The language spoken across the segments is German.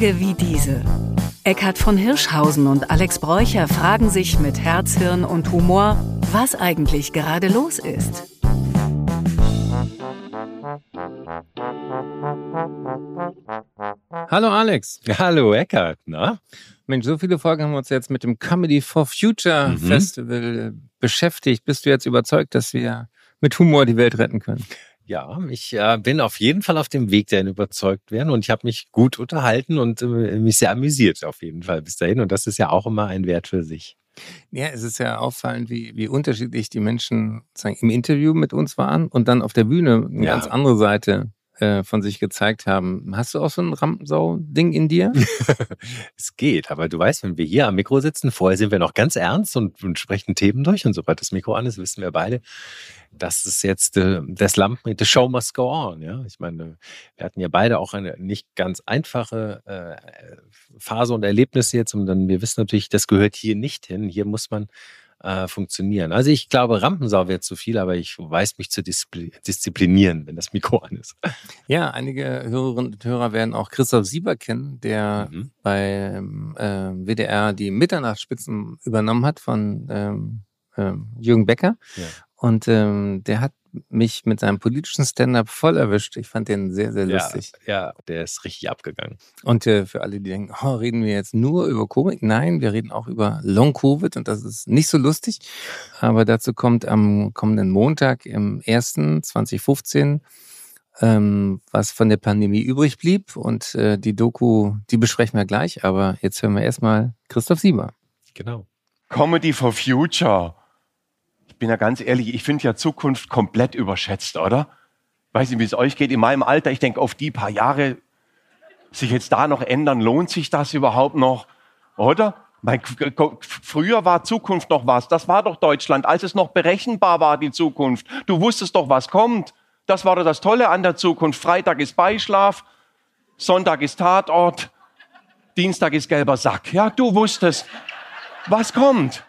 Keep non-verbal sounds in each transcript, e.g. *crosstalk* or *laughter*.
Tage wie diese. Eckhard von Hirschhausen und Alex Bräucher fragen sich mit Herz, Hirn und Humor, was eigentlich gerade los ist. Hallo Alex. Hallo Eckhard, na? Mensch, so viele Folgen haben wir uns jetzt mit dem Comedy for Future mhm. Festival beschäftigt. Bist du jetzt überzeugt, dass wir mit Humor die Welt retten können? Ja, ich äh, bin auf jeden Fall auf dem Weg dahin überzeugt werden und ich habe mich gut unterhalten und äh, mich sehr amüsiert auf jeden Fall bis dahin und das ist ja auch immer ein Wert für sich. Ja, es ist ja auffallend, wie, wie unterschiedlich die Menschen sagen, im Interview mit uns waren und dann auf der Bühne eine ja. ganz andere Seite äh, von sich gezeigt haben. Hast du auch so ein Rampensau-Ding in dir? *laughs* es geht, aber du weißt, wenn wir hier am Mikro sitzen, vorher sind wir noch ganz ernst und, und sprechen Themen durch und sobald das Mikro an ist, wissen wir beide, das ist jetzt äh, das Lampen, the show must go on. Ja, ich meine, wir hatten ja beide auch eine nicht ganz einfache äh, Phase und Erlebnisse jetzt und dann wir wissen natürlich, das gehört hier nicht hin. Hier muss man äh, funktionieren. Also ich glaube, Rampensau wäre zu viel, aber ich weiß mich zu disziplinieren, wenn das Mikro an ist. Ja, einige Hörerinnen und Hörer werden auch Christoph Sieber kennen, der mhm. bei äh, WDR die Mitternachtsspitzen übernommen hat von ähm, äh, Jürgen Becker. Ja. Und ähm, der hat mich mit seinem politischen Stand-up voll erwischt. Ich fand den sehr, sehr lustig. Ja, ja der ist richtig abgegangen. Und äh, für alle, die denken, oh, reden wir jetzt nur über Covid? Nein, wir reden auch über Long-Covid und das ist nicht so lustig. Aber dazu kommt am kommenden Montag im 1. 2015 ähm, was von der Pandemie übrig blieb. Und äh, die Doku, die besprechen wir gleich. Aber jetzt hören wir erstmal Christoph Sieber. Genau. Comedy for Future bin ja ganz ehrlich, ich finde ja Zukunft komplett überschätzt, oder? Weiß nicht, wie es euch geht. In meinem Alter, ich denke, auf die paar Jahre sich jetzt da noch ändern, lohnt sich das überhaupt noch? Oder? Mein, früher war Zukunft noch was. Das war doch Deutschland, als es noch berechenbar war, die Zukunft. Du wusstest doch, was kommt. Das war doch das Tolle an der Zukunft. Freitag ist Beischlaf, Sonntag ist Tatort, Dienstag ist gelber Sack. Ja, du wusstest, was kommt.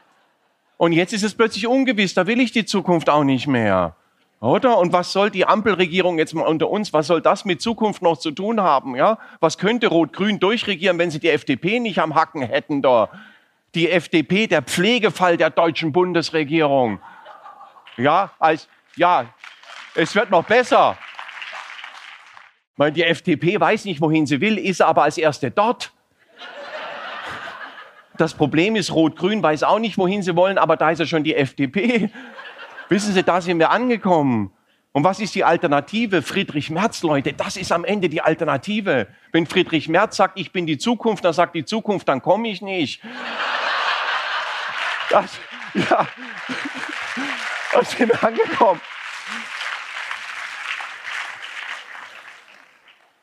Und jetzt ist es plötzlich ungewiss, da will ich die Zukunft auch nicht mehr. Oder? Und was soll die Ampelregierung jetzt mal unter uns, was soll das mit Zukunft noch zu tun haben? Ja? Was könnte Rot-Grün durchregieren, wenn sie die FDP nicht am Hacken hätten da? Die FDP, der Pflegefall der deutschen Bundesregierung. Ja, als, ja, es wird noch besser. Weil die FDP weiß nicht, wohin sie will, ist aber als Erste dort. Das Problem ist, Rot-Grün weiß auch nicht, wohin sie wollen, aber da ist ja schon die FDP. Wissen Sie, da sind wir angekommen. Und was ist die Alternative? Friedrich Merz, Leute, das ist am Ende die Alternative. Wenn Friedrich Merz sagt, ich bin die Zukunft, dann sagt die Zukunft, dann komme ich nicht. Das, ja, *laughs* da sind wir angekommen.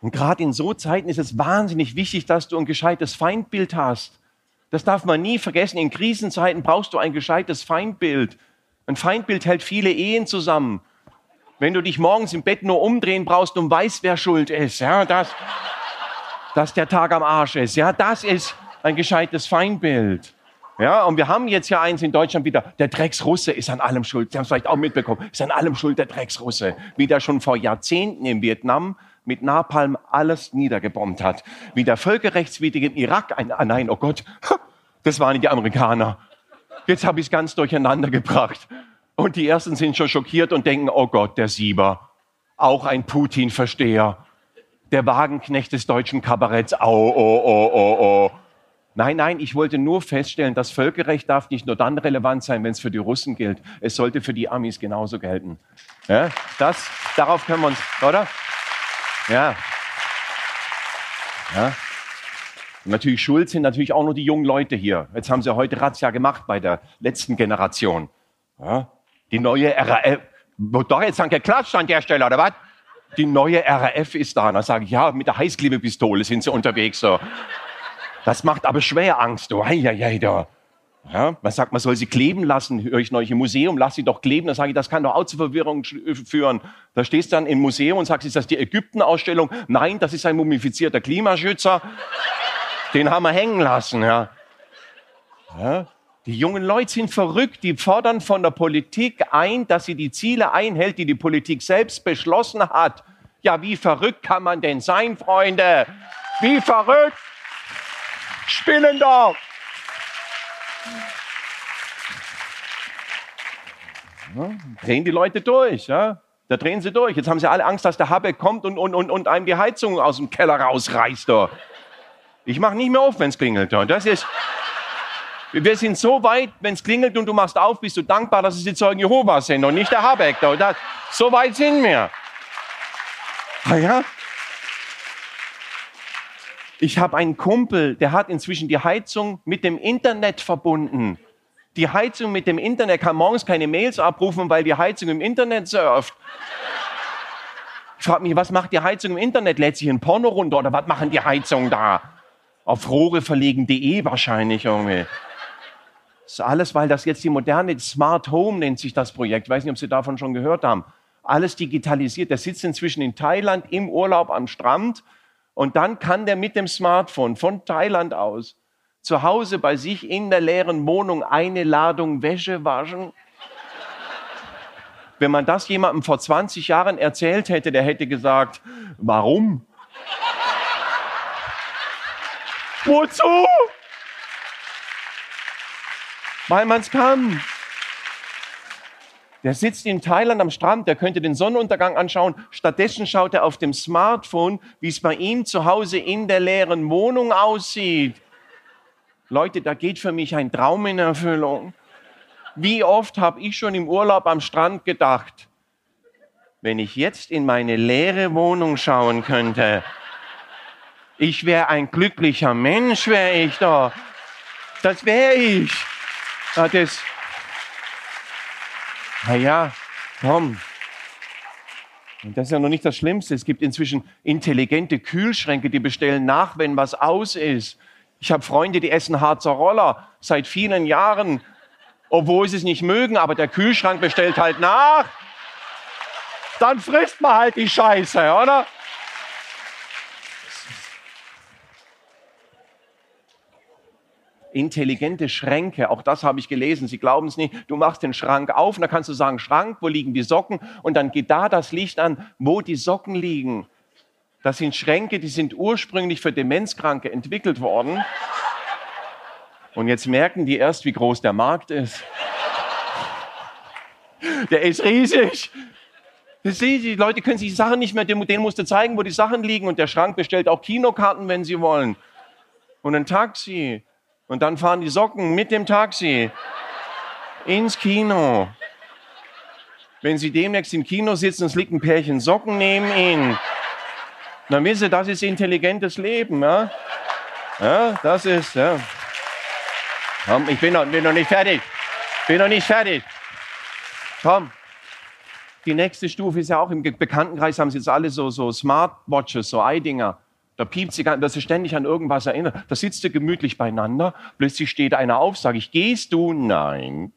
Und gerade in so Zeiten ist es wahnsinnig wichtig, dass du ein gescheites Feindbild hast. Das darf man nie vergessen. In Krisenzeiten brauchst du ein gescheites Feindbild. Ein Feindbild hält viele Ehen zusammen. Wenn du dich morgens im Bett nur umdrehen brauchst und weißt, wer schuld ist, ja, dass, dass der Tag am Arsch ist, ja, das ist ein gescheites Feindbild. Ja, und wir haben jetzt ja eins in Deutschland wieder, der Drecksrusse ist an allem schuld. Sie haben es vielleicht auch mitbekommen, ist an allem schuld der Drecksrusse. Wie der schon vor Jahrzehnten in Vietnam mit Napalm alles niedergebombt hat. Wie der völkerrechtswidrige Irak, ein, ah nein, oh Gott, *laughs* das waren die Amerikaner. Jetzt habe ich es ganz durcheinander gebracht. Und die Ersten sind schon schockiert und denken, oh Gott, der Sieber, auch ein Putin-Versteher, der Wagenknecht des deutschen Kabaretts, oh, oh, oh, oh, oh. Nein, nein, ich wollte nur feststellen, das Völkerrecht darf nicht nur dann relevant sein, wenn es für die Russen gilt. Es sollte für die Amis genauso gelten. Ja, das, darauf können wir uns, oder? Ja. Ja. Und natürlich schuld sind natürlich auch nur die jungen Leute hier. Jetzt haben sie heute Razzia gemacht bei der letzten Generation. Ja. Die neue RAF, doch jetzt haben geklatscht an der Stelle, oder was? Die neue RAF ist da. Dann sage ich, ja, mit der Heißklebepistole sind sie unterwegs. So. Das macht aber schwer Angst. Hei, hei, da. Ja, man sagt, man soll sie kleben lassen, höre ich neulich im Museum, lass sie doch kleben. Dann sage ich, das kann doch auch zu Verwirrung äh, führen. Da stehst du dann im Museum und sagst, ist das die Ägypten-Ausstellung? Nein, das ist ein mumifizierter Klimaschützer. Den haben wir hängen lassen. Ja. ja. Die jungen Leute sind verrückt, die fordern von der Politik ein, dass sie die Ziele einhält, die die Politik selbst beschlossen hat. Ja, wie verrückt kann man denn sein, Freunde? Wie verrückt? Spinnen doch! Ja, drehen die Leute durch, ja? Da drehen sie durch. Jetzt haben sie alle Angst, dass der Habeck kommt und, und, und, und einem die Heizung aus dem Keller rausreißt. Da. Ich mache nicht mehr auf, wenn es klingelt. Da. Das ist, wir sind so weit, wenn es klingelt und du machst auf, bist du dankbar, dass es die Zeugen Jehovas sind und nicht der Habeck. Da. Das, so weit sind wir. Ah ja? Ich habe einen Kumpel, der hat inzwischen die Heizung mit dem Internet verbunden. Die Heizung mit dem Internet kann morgens keine Mails abrufen, weil die Heizung im Internet surft. Ich frage mich, was macht die Heizung im Internet? Lädt sich ein Porno runter oder was machen die Heizungen da? Auf rohreverlegen.de wahrscheinlich irgendwie. Das ist alles, weil das jetzt die moderne Smart Home nennt sich das Projekt. Ich weiß nicht, ob Sie davon schon gehört haben. Alles digitalisiert. Der sitzt inzwischen in Thailand im Urlaub am Strand und dann kann der mit dem Smartphone von Thailand aus zu Hause bei sich in der leeren Wohnung eine Ladung Wäsche waschen. Wenn man das jemandem vor 20 Jahren erzählt hätte, der hätte gesagt, warum? Wozu? Weil man es kann. Der sitzt in Thailand am Strand, der könnte den Sonnenuntergang anschauen. Stattdessen schaut er auf dem Smartphone, wie es bei ihm zu Hause in der leeren Wohnung aussieht. Leute, da geht für mich ein Traum in Erfüllung. Wie oft habe ich schon im Urlaub am Strand gedacht, wenn ich jetzt in meine leere Wohnung schauen könnte, ich wäre ein glücklicher Mensch, wäre ich da. Das wäre ich. Das, na ja, komm. Und das ist ja noch nicht das Schlimmste. Es gibt inzwischen intelligente Kühlschränke, die bestellen nach, wenn was aus ist. Ich habe Freunde, die essen Harzer Roller seit vielen Jahren, obwohl sie es nicht mögen, aber der Kühlschrank bestellt halt nach. Dann frisst man halt die Scheiße, oder? Intelligente Schränke. Auch das habe ich gelesen. Sie glauben es nicht. Du machst den Schrank auf und dann kannst du sagen, Schrank, wo liegen die Socken? Und dann geht da das Licht an, wo die Socken liegen. Das sind Schränke, die sind ursprünglich für Demenzkranke entwickelt worden. Und jetzt merken die erst, wie groß der Markt ist. Der ist riesig. Die Leute können sich die Sachen nicht mehr, denen musst du zeigen, wo die Sachen liegen. Und der Schrank bestellt auch Kinokarten, wenn sie wollen. Und ein Taxi. Und dann fahren die Socken mit dem Taxi ins Kino. Wenn Sie demnächst im Kino sitzen, es liegt ein Pärchen Socken neben Ihnen, dann wissen Sie, das ist intelligentes Leben. Ja, ja das ist. Ja. Ich bin noch, bin noch nicht fertig. Bin noch nicht fertig. Komm. Die nächste Stufe ist ja auch im Bekanntenkreis, haben Sie jetzt alle so, so Smartwatches, so Eidinger. Da piept sie, dass sie ständig an irgendwas erinnert. Da sitzt du gemütlich beieinander. Plötzlich steht einer auf, sage ich, gehst du? Nein.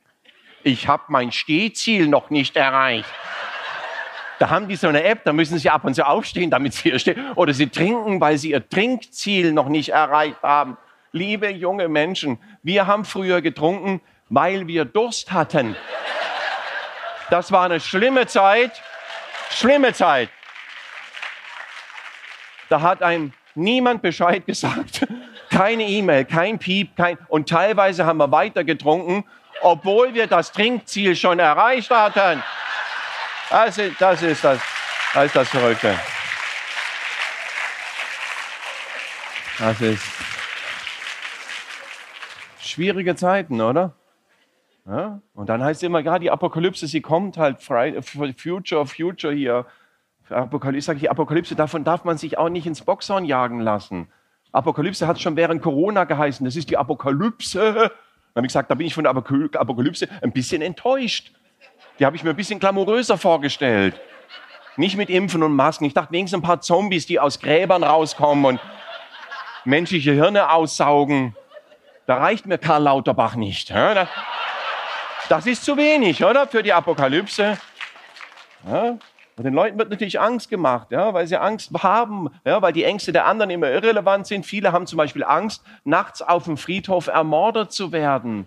Ich habe mein Stehziel noch nicht erreicht. Da haben die so eine App, da müssen sie ab und zu aufstehen, damit sie hier stehen. Oder sie trinken, weil sie ihr Trinkziel noch nicht erreicht haben. Liebe junge Menschen, wir haben früher getrunken, weil wir Durst hatten. Das war eine schlimme Zeit. Schlimme Zeit. Da hat einem niemand Bescheid *laughs* gesagt. Keine E-Mail, kein Piep, kein. Und teilweise haben wir weiter getrunken, obwohl wir das Trinkziel schon erreicht hatten. Also, das ist das, das ist das Verrückte. Das ist schwierige Zeiten, oder? Ja? Und dann heißt es immer, ja, die Apokalypse, sie kommt halt, Future, Future hier. Apokalypse, sage ich, Apokalypse, davon darf man sich auch nicht ins Boxhorn jagen lassen. Apokalypse hat schon während Corona geheißen, das ist die Apokalypse. Dann habe ich gesagt, da bin ich von der Apokalypse ein bisschen enttäuscht. Die habe ich mir ein bisschen glamouröser vorgestellt. Nicht mit Impfen und Masken. Ich dachte wenigstens ein paar Zombies, die aus Gräbern rauskommen und menschliche Hirne aussaugen. Da reicht mir Karl Lauterbach nicht. Das ist zu wenig, oder? Für die Apokalypse. Und den Leuten wird natürlich Angst gemacht, ja, weil sie Angst haben, ja, weil die Ängste der anderen immer irrelevant sind. Viele haben zum Beispiel Angst, nachts auf dem Friedhof ermordet zu werden.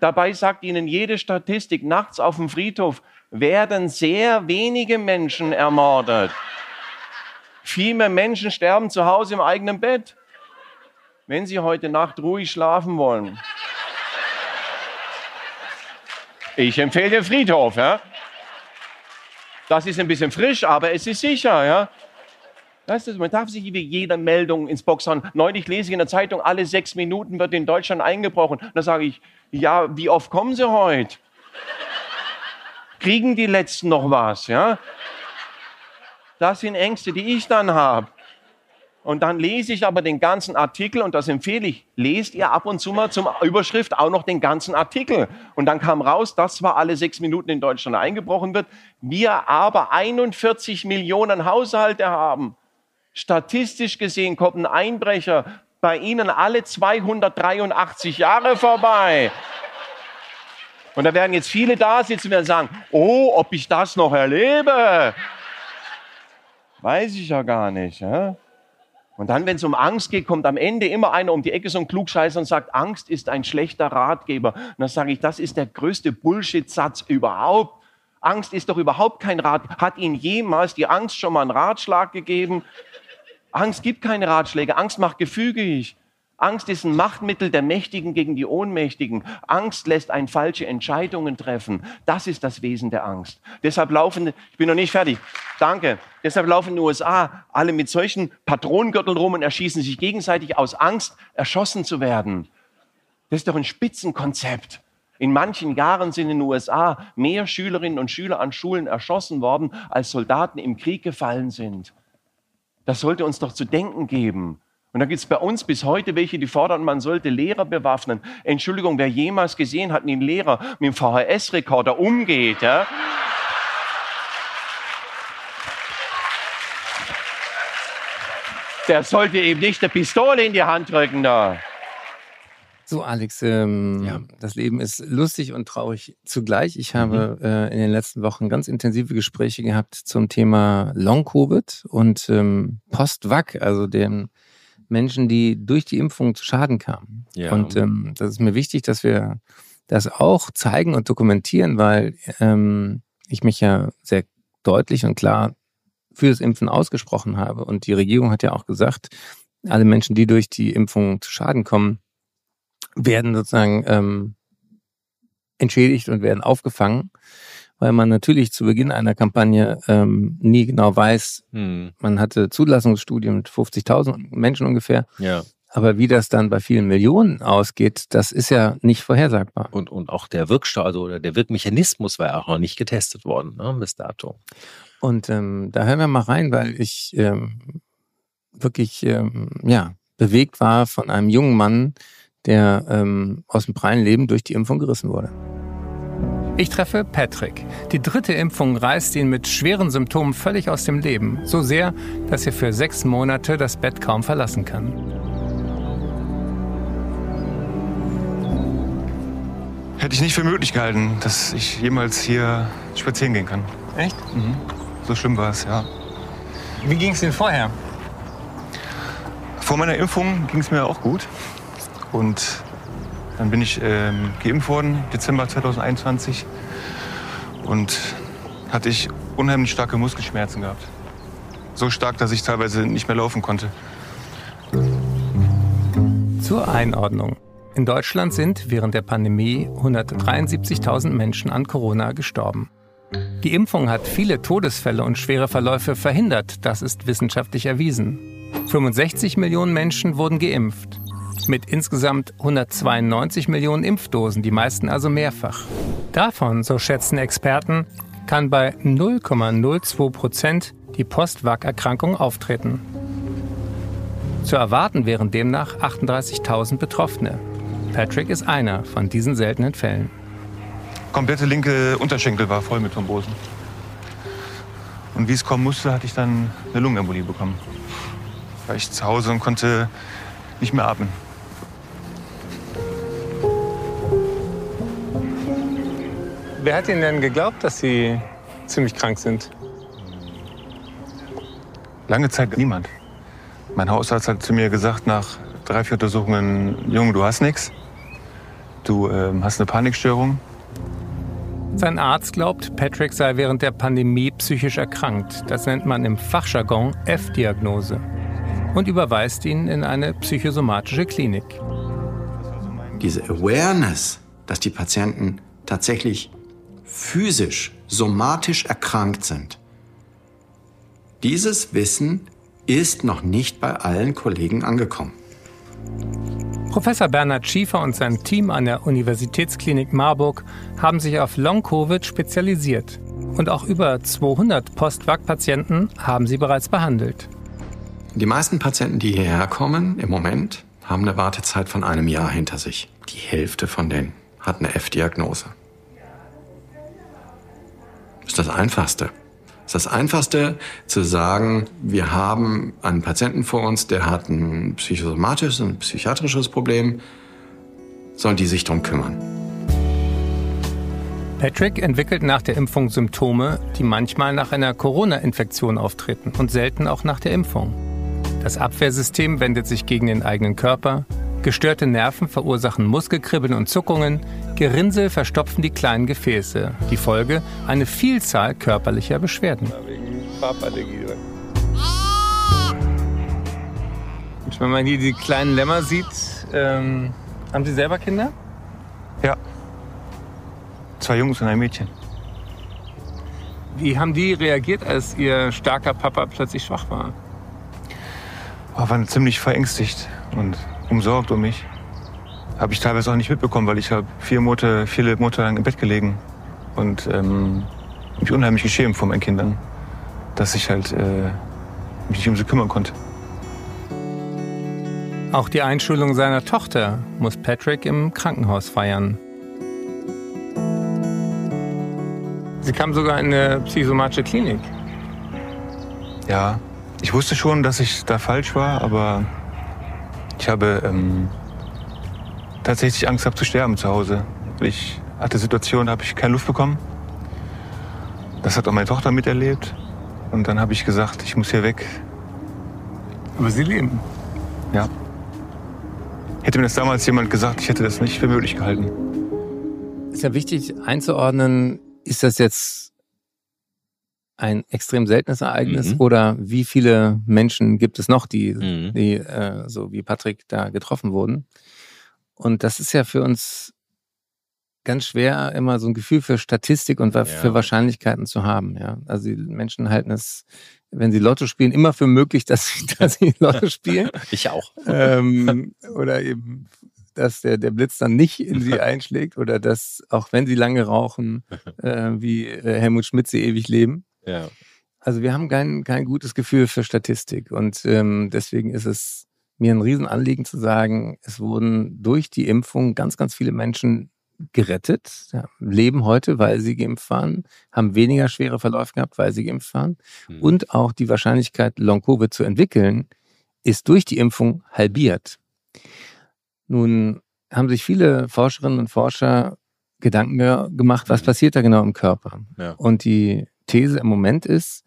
Dabei sagt ihnen jede Statistik, nachts auf dem Friedhof werden sehr wenige Menschen ermordet. Viel mehr Menschen sterben zu Hause im eigenen Bett. wenn Sie heute Nacht ruhig schlafen wollen, ich empfehle den Friedhof. Ja? Das ist ein bisschen frisch, aber es ist sicher. Ja? Weißt du, man darf sich wie jeder Meldung ins Box hauen. Neulich lese ich in der Zeitung, alle sechs Minuten wird in Deutschland eingebrochen. Da sage ich, ja, wie oft kommen Sie heute? Kriegen die Letzten noch was? Ja? Das sind Ängste, die ich dann habe. Und dann lese ich aber den ganzen Artikel und das empfehle ich. Lest ihr ab und zu mal zum Überschrift auch noch den ganzen Artikel. Und dann kam raus, dass zwar alle sechs Minuten in Deutschland eingebrochen wird, wir aber 41 Millionen Haushalte haben. Statistisch gesehen kommt ein Einbrecher bei Ihnen alle 283 Jahre vorbei. Und da werden jetzt viele da sitzen und sagen, oh, ob ich das noch erlebe. Weiß ich ja gar nicht. Ja? Und dann, wenn es um Angst geht, kommt am Ende immer einer um die Ecke, so ein Klugscheißer und sagt, Angst ist ein schlechter Ratgeber. Und dann sage ich, das ist der größte Bullshit-Satz überhaupt. Angst ist doch überhaupt kein Rat. Hat Ihnen jemals die Angst schon mal einen Ratschlag gegeben? Angst gibt keine Ratschläge. Angst macht gefügig. Angst ist ein Machtmittel der Mächtigen gegen die Ohnmächtigen. Angst lässt einen falsche Entscheidungen treffen. Das ist das Wesen der Angst. Deshalb laufen, ich bin noch nicht fertig, danke. Deshalb laufen in den USA alle mit solchen Patronengürteln rum und erschießen sich gegenseitig aus Angst, erschossen zu werden. Das ist doch ein Spitzenkonzept. In manchen Jahren sind in den USA mehr Schülerinnen und Schüler an Schulen erschossen worden, als Soldaten im Krieg gefallen sind. Das sollte uns doch zu denken geben. Und da gibt es bei uns bis heute welche, die fordern, man sollte Lehrer bewaffnen. Entschuldigung, wer jemals gesehen hat, wie ein Lehrer mit dem VHS-Rekorder umgeht, ja? der sollte eben nicht eine Pistole in die Hand drücken da. So, Alex, ähm, ja. das Leben ist lustig und traurig zugleich. Ich habe mhm. äh, in den letzten Wochen ganz intensive Gespräche gehabt zum Thema Long-Covid und ähm, Post-Vac, also dem Menschen, die durch die Impfung zu Schaden kamen. Ja. Und ähm, das ist mir wichtig, dass wir das auch zeigen und dokumentieren, weil ähm, ich mich ja sehr deutlich und klar für das Impfen ausgesprochen habe. Und die Regierung hat ja auch gesagt, alle Menschen, die durch die Impfung zu Schaden kommen, werden sozusagen ähm, entschädigt und werden aufgefangen weil man natürlich zu Beginn einer Kampagne ähm, nie genau weiß, hm. man hatte Zulassungsstudien mit 50.000 Menschen ungefähr. Ja. Aber wie das dann bei vielen Millionen ausgeht, das ist ja nicht vorhersagbar. Und, und auch der Wirkstoff, also oder der Wirkmechanismus war ja auch noch nicht getestet worden, ne, bis dato. Und ähm, da hören wir mal rein, weil ich ähm, wirklich ähm, ja, bewegt war von einem jungen Mann, der ähm, aus dem prallen Leben durch die Impfung gerissen wurde. Ich treffe Patrick. Die dritte Impfung reißt ihn mit schweren Symptomen völlig aus dem Leben. So sehr, dass er für sechs Monate das Bett kaum verlassen kann. Hätte ich nicht für möglich gehalten, dass ich jemals hier spazieren gehen kann. Echt? Mhm. So schlimm war es, ja. Wie ging es Ihnen vorher? Vor meiner Impfung ging es mir auch gut. Und dann bin ich ähm, geimpft worden, Dezember 2021. Und hatte ich unheimlich starke Muskelschmerzen gehabt. So stark, dass ich teilweise nicht mehr laufen konnte. Zur Einordnung. In Deutschland sind während der Pandemie 173.000 Menschen an Corona gestorben. Die Impfung hat viele Todesfälle und schwere Verläufe verhindert, das ist wissenschaftlich erwiesen. 65 Millionen Menschen wurden geimpft mit insgesamt 192 Millionen Impfdosen, die meisten also mehrfach. Davon, so schätzen Experten, kann bei 0,02 Prozent die Post-Vac-Erkrankung auftreten. Zu erwarten wären demnach 38.000 Betroffene. Patrick ist einer von diesen seltenen Fällen. Komplette linke Unterschenkel war voll mit Thrombosen. Und wie es kommen musste, hatte ich dann eine Lungenembolie bekommen. War ich zu Hause und konnte nicht mehr atmen. Wer hat Ihnen denn geglaubt, dass Sie ziemlich krank sind? Lange Zeit niemand. Mein Hausarzt hat zu mir gesagt, nach drei, vier Untersuchungen, Junge, du hast nichts. Du ähm, hast eine Panikstörung. Sein Arzt glaubt, Patrick sei während der Pandemie psychisch erkrankt. Das nennt man im Fachjargon F-Diagnose. und überweist ihn in eine psychosomatische Klinik. Diese Awareness, dass die Patienten tatsächlich physisch, somatisch erkrankt sind, dieses Wissen ist noch nicht bei allen Kollegen angekommen. Professor Bernhard Schiefer und sein Team an der Universitätsklinik Marburg haben sich auf Long-Covid spezialisiert. Und auch über 200 Post-Vac-Patienten haben sie bereits behandelt. Die meisten Patienten, die hierher kommen, im Moment, haben eine Wartezeit von einem Jahr hinter sich. Die Hälfte von denen hat eine F-Diagnose. Das ist das Einfachste. Das ist das Einfachste zu sagen, wir haben einen Patienten vor uns, der hat ein psychosomatisches, ein psychiatrisches Problem, sollen die sich darum kümmern. Patrick entwickelt nach der Impfung Symptome, die manchmal nach einer Corona-Infektion auftreten und selten auch nach der Impfung. Das Abwehrsystem wendet sich gegen den eigenen Körper, Gestörte Nerven verursachen Muskelkribbeln und Zuckungen, Gerinnsel verstopfen die kleinen Gefäße. Die Folge eine Vielzahl körperlicher Beschwerden. Und wenn man hier die kleinen Lämmer sieht, ähm, haben Sie selber Kinder? Ja. Zwei Jungs und ein Mädchen. Wie haben die reagiert, als Ihr starker Papa plötzlich schwach war? Oh, waren ziemlich verängstigt und umsorgt um mich. Habe ich teilweise auch nicht mitbekommen, weil ich habe vier Monate, viele Monate lang im Bett gelegen und ähm, mich unheimlich geschämt vor meinen Kindern, dass ich halt äh, mich nicht um sie kümmern konnte. Auch die Einschulung seiner Tochter muss Patrick im Krankenhaus feiern. Sie kam sogar in eine psychosomatische Klinik. Ja, ich wusste schon, dass ich da falsch war, aber ich habe ähm, tatsächlich Angst gehabt zu sterben zu Hause. Ich hatte Situationen, da habe ich keine Luft bekommen. Das hat auch meine Tochter miterlebt. Und dann habe ich gesagt, ich muss hier weg. Aber Sie leben. Ja. Hätte mir das damals jemand gesagt, ich hätte das nicht für möglich gehalten. Ist ja wichtig einzuordnen, ist das jetzt ein extrem seltenes Ereignis Mhm. oder wie viele Menschen gibt es noch, die, Mhm. die äh, so wie Patrick da getroffen wurden? Und das ist ja für uns ganz schwer, immer so ein Gefühl für Statistik und Ja. für Wahrscheinlichkeiten zu haben. Ja, also die Menschen halten es, wenn sie Lotto spielen, immer für möglich, *laughs* dass sie, dass sie Lotto *laughs* spielen Ich auch. ähm, *laughs* oder eben, dass der, der Blitz dann nicht in sie einschlägt oder dass, auch wenn sie lange rauchen, äh, wie äh, Helmut Schmidt sie ewig leben. Ja. Also wir haben kein, kein gutes Gefühl für Statistik und ähm, deswegen ist es mir ein Riesenanliegen zu sagen, es wurden durch die Impfung ganz, ganz viele Menschen gerettet, ja, leben heute, weil sie geimpft waren, haben weniger schwere Verläufe gehabt, weil sie geimpft waren. Hm. Und auch die Wahrscheinlichkeit, Long-Covid zu entwickeln, ist durch die Impfung halbiert. Nun haben sich viele Forscherinnen und Forscher Gedanken ge- gemacht, was Mhm. passiert da genau im Körper. Ja. Und die These im Moment ist,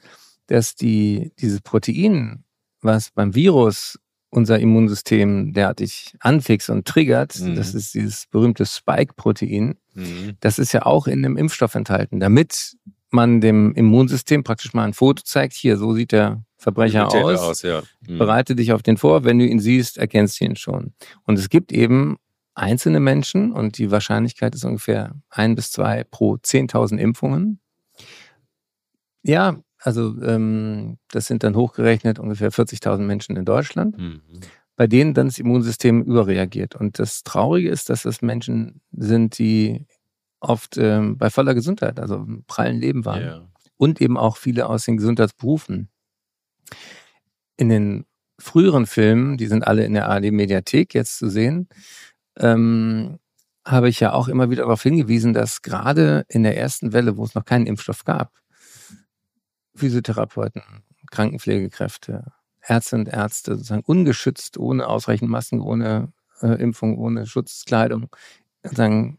dass die, dieses Protein, was beim Virus unser Immunsystem derartig anfixt und triggert, Mhm. das ist dieses berühmte Spike-Protein, Mhm. das ist ja auch in dem Impfstoff enthalten, damit man dem Immunsystem praktisch mal ein Foto zeigt, hier, so sieht der Verbrecher Sieht aus, aus ja. Mhm. bereite dich auf den vor, wenn du ihn siehst, erkennst du ihn schon. Und es gibt eben einzelne Menschen und die Wahrscheinlichkeit ist ungefähr ein bis zwei pro 10.000 Impfungen. Ja, also ähm, das sind dann hochgerechnet ungefähr 40.000 Menschen in Deutschland Mhm. bei denen dann das Immunsystem überreagiert. Und das Traurige ist, dass das Menschen sind, die oft ähm, bei voller Gesundheit, also im prallen Leben waren. Ja. Und eben auch viele aus den Gesundheitsberufen. In den früheren Filmen, die sind alle in der ARD-Mediathek jetzt zu sehen, ähm, habe ich ja auch immer wieder darauf hingewiesen, dass gerade in der ersten Welle, wo es noch keinen Impfstoff gab, Physiotherapeuten, Krankenpflegekräfte, Ärzte und Ärzte sozusagen ungeschützt, ohne ausreichend Masken, ohne äh, Impfung, ohne Schutzkleidung, sozusagen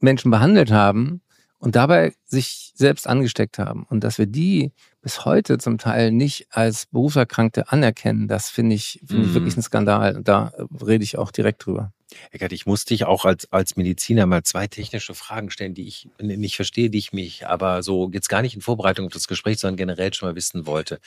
Menschen behandelt haben und dabei sich selbst angesteckt haben. Und dass wir die bis heute zum Teil nicht als Berufserkrankte anerkennen. Das finde ich, finde ich wirklich Mhm. ein Skandal. Und da rede ich auch direkt drüber. Eckert, ich muss dich auch als, als Mediziner mal zwei technische Fragen stellen, die ich nicht verstehe, die ich mich aber so jetzt gar nicht in Vorbereitung auf das Gespräch, sondern generell schon mal wissen wollte.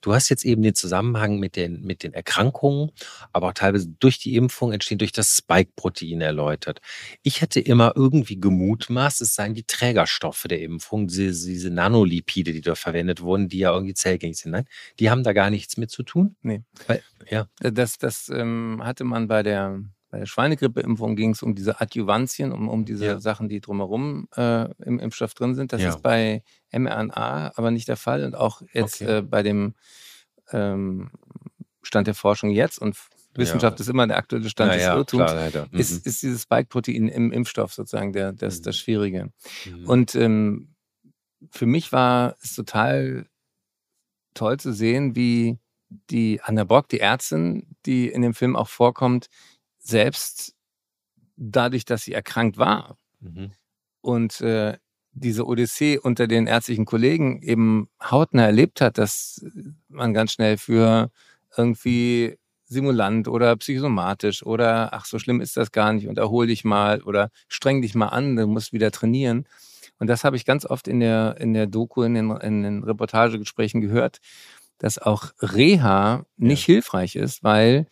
Du hast jetzt eben den Zusammenhang mit den, mit den Erkrankungen, aber auch teilweise durch die Impfung entstehen durch das Spike-Protein erläutert. Ich hätte immer irgendwie gemutmaßt, es seien die Trägerstoffe der Impfung, diese, diese Nanolipide, die dort verwendet wurden, die ja irgendwie zellgängig sind. Nein, die haben da gar nichts mit zu tun. Nee. Weil, ja. Das, das ähm, hatte man bei der, bei der Schweinegrippeimpfung ging es um diese Adjuvantien, um, um diese Ja. Sachen, die drumherum äh, im Impfstoff drin sind. Das Ja. ist bei mRNA aber nicht der Fall. Und auch jetzt Okay. äh, bei dem ähm, Stand der Forschung jetzt und Wissenschaft ist immer der aktuelle Stand des Irrtums. klar. Mhm. Ist, ist dieses Spike-Protein im Impfstoff sozusagen der, das, das Mhm. Schwierige. Mhm. Und ähm, für mich war es total toll zu sehen, wie die Anna Bock, die Ärztin, die in dem Film auch vorkommt, selbst dadurch, dass sie erkrankt war Mhm. und äh, diese Odyssee unter den ärztlichen Kollegen eben hautnah erlebt hat, dass man ganz schnell für irgendwie simulant oder psychosomatisch oder ach, so schlimm ist das gar nicht und erhol dich mal oder streng dich mal an, du musst wieder trainieren. Und das habe ich ganz oft in der, in der Doku, in den, in den Reportagegesprächen gehört, dass auch Reha nicht hilfreich ist, weil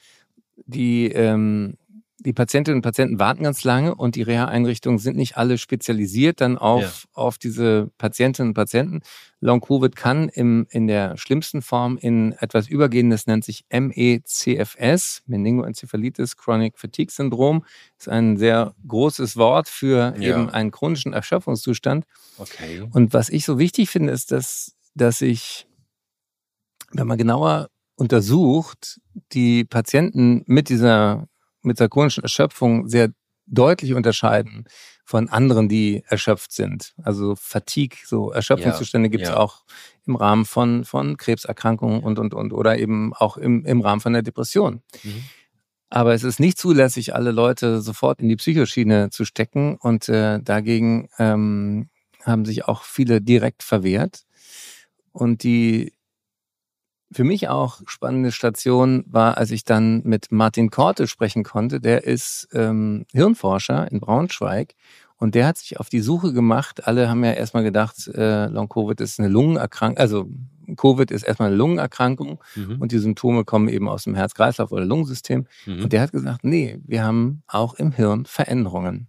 die, ähm, die Patientinnen und Patienten warten ganz lange und die Reha-Einrichtungen sind nicht alle spezialisiert dann auf, auf diese Patientinnen und Patienten. Long-Covid kann im, in der schlimmsten Form in etwas übergehendes, nennt sich MECFS, Meningoenzephalitis Chronic Fatigue Syndrom, ist ein sehr großes Wort für Ja. eben einen chronischen Erschöpfungszustand. Okay. Und was ich so wichtig finde, ist, dass, dass ich, wenn man genauer untersucht, die Patienten mit dieser, mit der chronischen Erschöpfung sehr deutlich unterscheiden von anderen, die erschöpft sind. Also Fatigue, so Erschöpfungszustände gibt es ja. auch im Rahmen von, von Krebserkrankungen und, und, und, oder eben auch im, im Rahmen von der Depression. Mhm. Aber es ist nicht zulässig, alle Leute sofort in die Psychoschiene zu stecken und äh, dagegen ähm, haben sich auch viele direkt verwehrt. Und die für mich auch spannende Station war, als ich dann mit Martin Korte sprechen konnte. Der ist ähm, Hirnforscher in Braunschweig und der hat sich auf die Suche gemacht. Alle haben ja erstmal gedacht, äh, Long-Covid ist eine Lungenerkrankung, also Covid ist erstmal eine Lungenerkrankung Mhm. und die Symptome kommen eben aus dem Herz-Kreislauf- oder Lungensystem. Mhm. Und der hat gesagt, nee, wir haben auch im Hirn Veränderungen.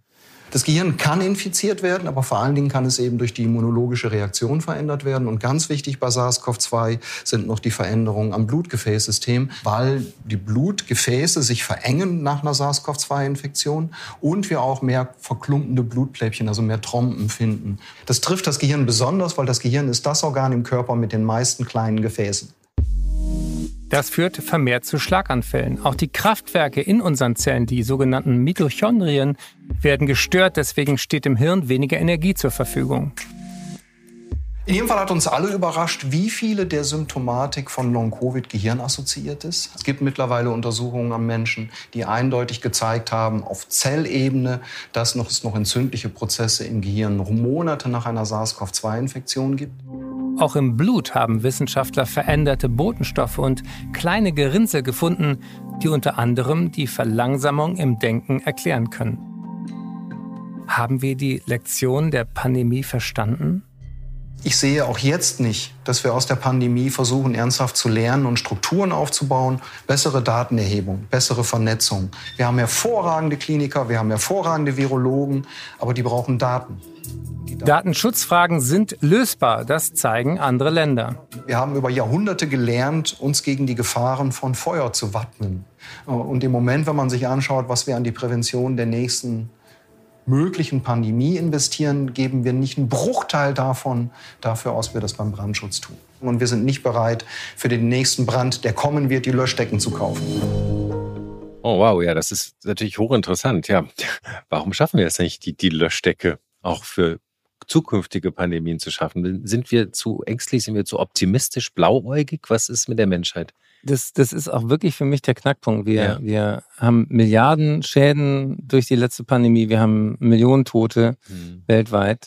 Das Gehirn kann infiziert werden, aber vor allen Dingen kann es eben durch die immunologische Reaktion verändert werden. Und ganz wichtig bei SARS-CoV-2 sind noch die Veränderungen am Blutgefäßsystem, weil die Blutgefäße sich verengen nach einer SARS-CoV-2-Infektion und wir auch mehr verklumpende Blutplättchen, also mehr Trompen finden. Das trifft das Gehirn besonders, weil das Gehirn ist das Organ im Körper mit den meisten kleinen Gefäßen. Das führt vermehrt zu Schlaganfällen. Auch die Kraftwerke in unseren Zellen, die sogenannten Mitochondrien, werden gestört. Deswegen steht im Hirn weniger Energie zur Verfügung. In jedem Fall hat uns alle überrascht, wie viele der Symptomatik von Long-Covid gehirnassoziiert ist. Es gibt mittlerweile Untersuchungen am Menschen, die eindeutig gezeigt haben, auf Zellebene, dass es noch entzündliche Prozesse im Gehirn noch Monate nach einer SARS-CoV-2-Infektion gibt. Auch im Blut haben Wissenschaftler veränderte Botenstoffe und kleine Gerinnsel gefunden, die unter anderem die Verlangsamung im Denken erklären können. Haben wir die Lektion der Pandemie verstanden? Ich sehe auch jetzt nicht, dass wir aus der Pandemie versuchen, ernsthaft zu lernen und Strukturen aufzubauen, bessere Datenerhebung, bessere Vernetzung. Wir haben hervorragende Kliniker, wir haben hervorragende Virologen, aber die brauchen Daten. Datenschutzfragen sind lösbar, das zeigen andere Länder. Wir haben über Jahrhunderte gelernt, uns gegen die Gefahren von Feuer zu wappnen. Und im Moment, wenn man sich anschaut, was wir an die Prävention der nächsten möglichen Pandemie investieren, geben wir nicht einen Bruchteil davon dafür aus, wie wir das beim Brandschutz tun. Und wir sind nicht bereit, für den nächsten Brand, der kommen wird, die Löschdecken zu kaufen. Oh wow, ja, das ist natürlich hochinteressant. Ja, warum schaffen wir es nicht, die, die Löschdecke auch für zukünftige Pandemien zu schaffen? Sind wir zu ängstlich, sind wir zu optimistisch, blauäugig? Was ist mit der Menschheit? Das, das ist auch wirklich für mich der Knackpunkt. Wir, Ja. wir haben Milliarden Schäden durch die letzte Pandemie. Wir haben Millionen Tote Hm. weltweit.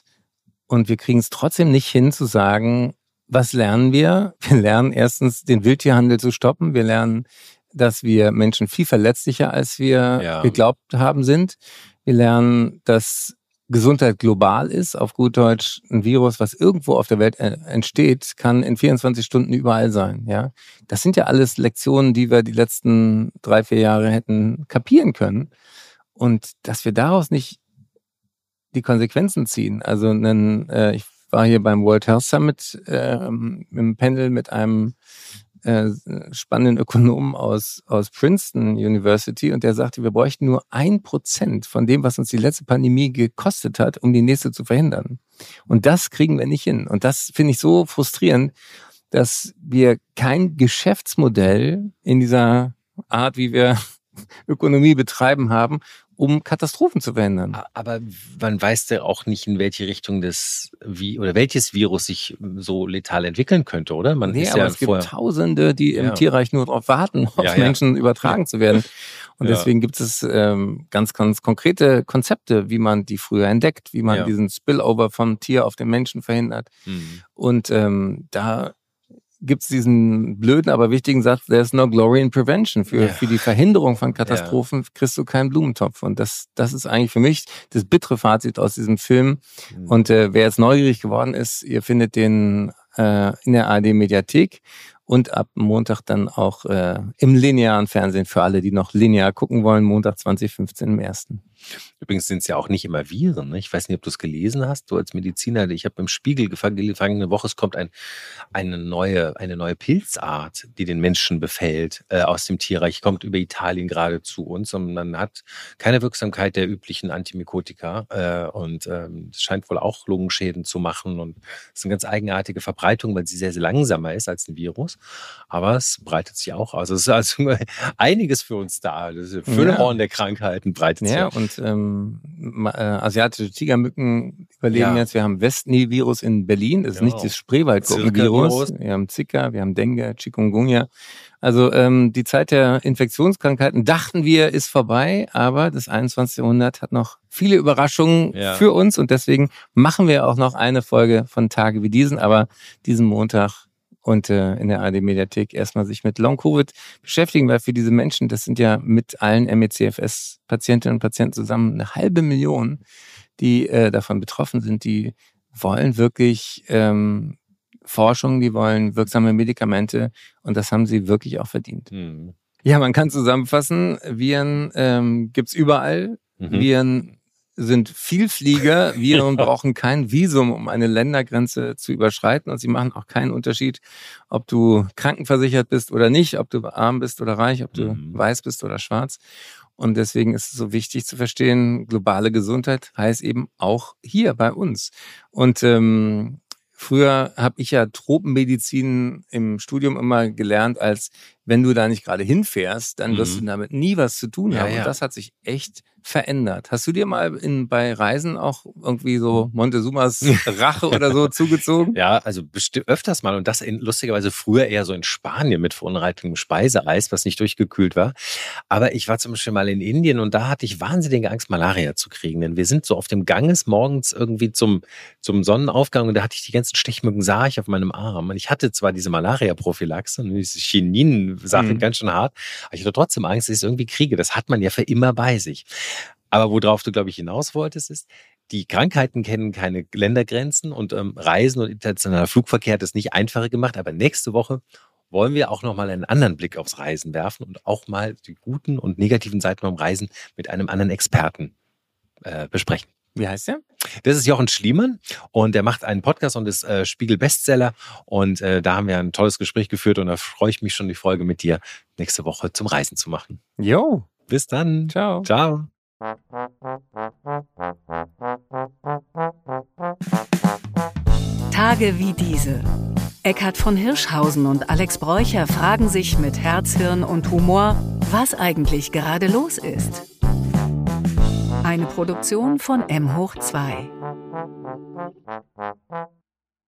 Und wir kriegen es trotzdem nicht hin zu sagen, was lernen wir? Wir lernen erstens, den Wildtierhandel zu stoppen. Wir lernen, dass wir Menschen viel verletzlicher, als wir Ja. geglaubt haben, sind. Wir lernen, dass Gesundheit global ist. Auf gut Deutsch, ein Virus, was irgendwo auf der Welt äh, entsteht, kann in 24 Stunden überall sein. Ja, das sind ja alles Lektionen, die wir die letzten drei, vier Jahre hätten kapieren können. Und dass wir daraus nicht die Konsequenzen ziehen. Also einen, äh, ich war hier beim World Health Summit ähm, im Panel mit einem äh, spannenden Ökonomen aus, aus Princeton University und der sagte, wir bräuchten nur ein Prozent von dem, was uns die letzte Pandemie gekostet hat, um die nächste zu verhindern. Und das kriegen wir nicht hin. Und das finde ich so frustrierend, dass wir kein Geschäftsmodell in dieser Art, wie wir *laughs* Ökonomie betreiben haben, um Katastrophen zu verhindern. Aber man weiß ja auch nicht, in welche Richtung das wie oder welches Virus sich so letal entwickeln könnte, oder? Man Nee, aber ja es gibt. Tausende, die Ja. im Tierreich nur darauf warten, auf Ja. Menschen übertragen zu werden. *laughs* Und deswegen gibt es ähm, ganz, ganz konkrete Konzepte, wie man die früher entdeckt, wie man diesen Spillover vom Tier auf den Menschen verhindert. Mhm. Und ähm, da gibt es diesen blöden, aber wichtigen Satz, there's no glory in prevention. Für, Ja. für die Verhinderung von Katastrophen kriegst du keinen Blumentopf. Und das, das ist eigentlich für mich das bittere Fazit aus diesem Film. Mhm. Und äh, wer jetzt neugierig geworden ist, ihr findet den äh, in der ARD Mediathek und ab Montag dann auch äh, im linearen Fernsehen für alle, die noch linear gucken wollen, Montag 2015 im ersten. Übrigens sind es ja auch nicht immer Viren. Ne? Ich weiß nicht, ob du es gelesen hast, du als Mediziner. Ich habe im Spiegel gefangen, vergangene Woche, es kommt ein, eine, neue, eine neue Pilzart, die den Menschen befällt äh, aus dem Tierreich, kommt über Italien gerade zu uns und man hat keine Wirksamkeit der üblichen Antimikotika äh, und ähm, scheint wohl auch Lungenschäden zu machen und es ist eine ganz eigenartige Verbreitung, weil sie sehr, sehr langsamer ist als ein Virus, aber es breitet sich auch aus. Es ist also *laughs* einiges für uns da. Das ist Füllhorn der Krankheiten breitet sich Ja, aus. und ähm, ma- äh, asiatische Tigermücken überleben Ja. jetzt. Wir haben Westnil-Virus in Berlin. Das ist nicht Genau. das Spreewaldgurkenvirus. Wir haben Zika, wir haben Dengue, Chikungunya. Also ähm, die Zeit der Infektionskrankheiten dachten wir ist vorbei, aber das 21. Jahrhundert hat noch viele Überraschungen Ja. für uns und deswegen machen wir auch noch eine Folge von Tage wie diesen, aber diesen Montag und äh, in der AD Mediathek erstmal sich mit Long Covid beschäftigen, weil für diese Menschen, das sind ja mit allen MECFS Patientinnen und Patienten zusammen eine halbe Million, die äh, davon betroffen sind, die wollen wirklich ähm, Forschung, die wollen wirksame Medikamente und das haben sie wirklich auch verdient. Hm. Ja, man kann zusammenfassen, Viren ähm, gibt's überall. Mhm. Viren sind Vielflieger. Viren *laughs* brauchen kein Visum, um eine Ländergrenze zu überschreiten. Und sie machen auch keinen Unterschied, ob du krankenversichert bist oder nicht, ob du arm bist oder reich, ob du Mhm. weiß bist oder schwarz. Und deswegen ist es so wichtig zu verstehen, globale Gesundheit heißt eben auch hier bei uns. Und ähm, früher habe ich ja Tropenmedizin im Studium immer gelernt, als wenn du da nicht gerade hinfährst, dann wirst Mhm. du damit nie was zu tun Ja, haben. ja. Und das hat sich echt verändert. Hast du dir mal in, bei Reisen auch irgendwie so Montezumas *laughs* Rache oder so zugezogen? Ja, also öfters mal und das in, lustigerweise früher eher so in Spanien mit verunreinigtem Speiseeis, was nicht durchgekühlt war. Aber ich war zum Beispiel mal in Indien und da hatte ich wahnsinnige Angst, Malaria zu kriegen. Denn wir sind so auf dem Ganges morgens irgendwie zum, zum Sonnenaufgang und da hatte ich die ganzen Stechmücken, sah ich auf meinem Arm. Und ich hatte zwar diese Malaria-Prophylaxe, ne, diese Chinin-Sache Mhm. ganz schön hart, aber ich hatte trotzdem Angst, dass ich es irgendwie kriege. Das hat man ja für immer bei sich. Aber worauf du, glaube ich, hinaus wolltest, ist, die Krankheiten kennen keine Ländergrenzen und ähm, Reisen und internationaler Flugverkehr hat es nicht einfacher gemacht. Aber nächste Woche wollen wir auch nochmal einen anderen Blick aufs Reisen werfen und auch mal die guten und negativen Seiten beim Reisen mit einem anderen Experten äh, besprechen. Wie heißt der? Das ist Jochen Schliemann und er macht einen Podcast und ist äh, Spiegel Bestseller und äh, da haben wir ein tolles Gespräch geführt und da freue ich mich schon, die Folge mit dir nächste Woche zum Reisen zu machen. Jo, Bis dann. ciao. Ciao. Tage wie diese. Eckhard von Hirschhausen und Alex Bräucher fragen sich mit Herz, Hirn und Humor, was eigentlich gerade los ist. Eine Produktion von M hoch 2.